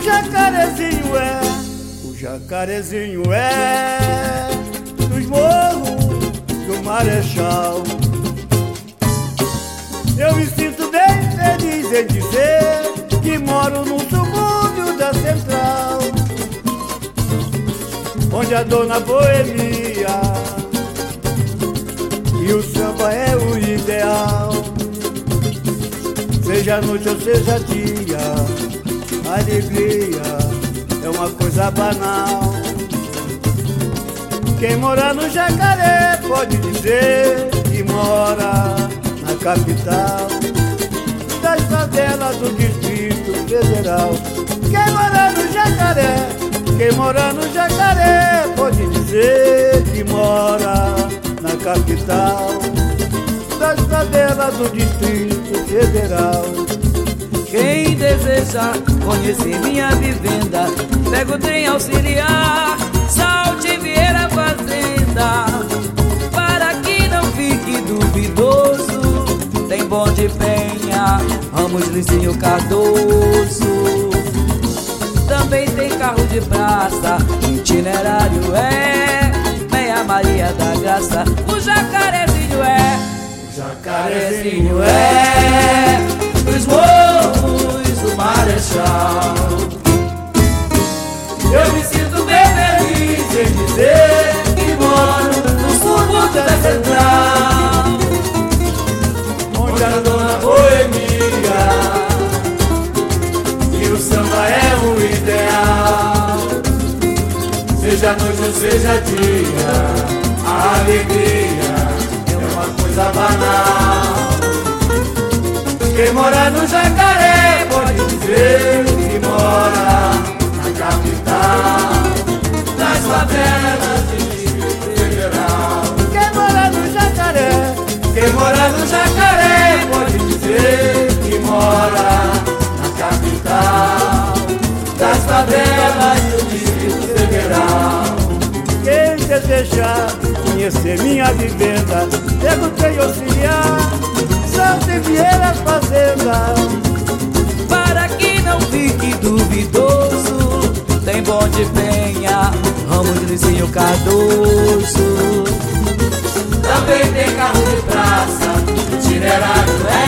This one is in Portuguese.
jacarezinho é, o jacarezinho é dos morros do Marechal. Eu me sinto bem feliz em dizer que moro no subúrbio da Central, onde a dona Boemia e o samba é o ideal. Seja noite ou seja dia, alegria é uma coisa banal. Quem mora no Jacaré pode dizer que mora na capital das favelas do Distrito Federal. Quem mora no Jacaré, quem mora no Jacaré pode dizer que mora na capital das favelas do Distrito Federal. Deseja conhecer minha vivenda, pega o trem auxiliar, salte Vieira Fazenda, para que não fique duvidoso. Tem bonde Penha, Ramos Licinho Cardoso. Também tem carro de praça, itinerário é Meia Maria da Graça, o jacarezinho é, o jacarezinho é dizer que no subúrbio da Central, onde a dona Boemia e o samba é o ideal. Seja noite ou seja dia, a alegria é uma coisa banal. Quem mora no Jacaré pode dizer Quem mora no Jacaré pode dizer que mora na capital das favelas do Distrito Federal. quem desejar conhecer minha vivenda, trem auxiliar, Salta e Vieira Fazenda. Para que não fique duvidoso, tem bonde Penha, Ramos de Licinho Cardoso. miserável. É